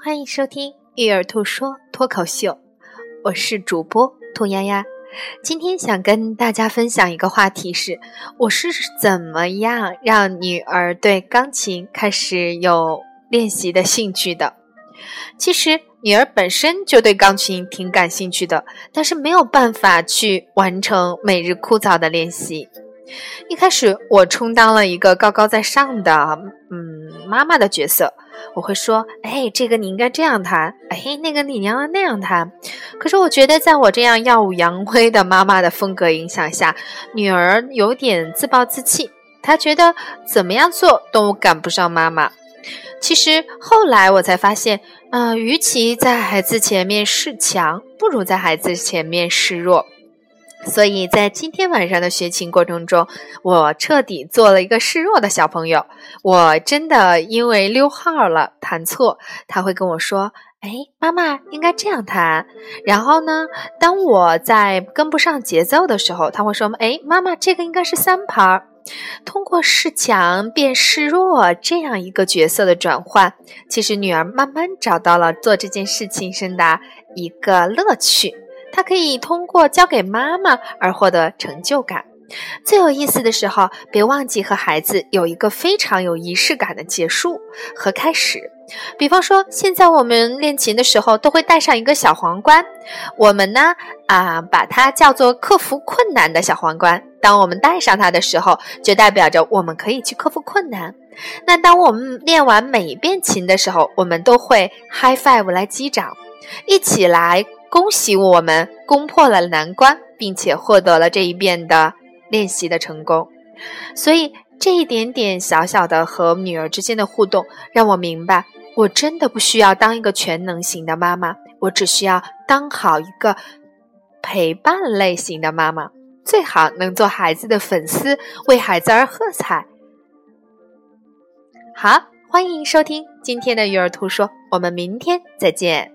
欢迎收听《育儿兔说脱口秀》，我是主播兔丫丫。今天想跟大家分享一个话题是：我是怎么样让女儿对钢琴开始有练习的兴趣的？其实女儿本身就对钢琴挺感兴趣的，但是没有办法去完成每日枯燥的练习。一开始，我充当了一个高高在上的嗯妈妈的角色。我会说，哎，这个你应该这样弹，哎，那个你应该那样弹。可是我觉得，在我这样耀武扬威的妈妈的风格影响下，女儿有点自暴自弃。她觉得怎么样做都赶不上妈妈。其实后来我才发现，啊，与其在孩子前面示强，不如在孩子前面示弱。所以在今天晚上的学琴过程中，我彻底做了一个示弱的小朋友。我真的因为溜号了弹错，他会跟我说：“哎，妈妈应该这样弹。”然后呢，当我在跟不上节奏的时候，他会说：“哎，妈妈这个应该是三拍。”通过示强变示弱这样一个角色的转换，其实女儿慢慢找到了做这件事情上的一个乐趣。他可以通过教给妈妈而获得成就感。最有意思的时候，别忘记和孩子有一个非常有仪式感的结束和开始。比方说，现在我们练琴的时候都会戴上一个小皇冠，我们呢啊把它叫做克服困难的小皇冠。当我们戴上它的时候，就代表着我们可以去克服困难。那当我们练完每一遍琴的时候，我们都会 high five 来击掌，一起来。恭喜我们攻破了难关，并且获得了这一遍的练习的成功。所以这一点点小小的和女儿之间的互动，让我明白，我真的不需要当一个全能型的妈妈，我只需要当好一个陪伴类型的妈妈，最好能做孩子的粉丝，为孩子而喝彩。好，欢迎收听今天的育儿图说，我们明天再见。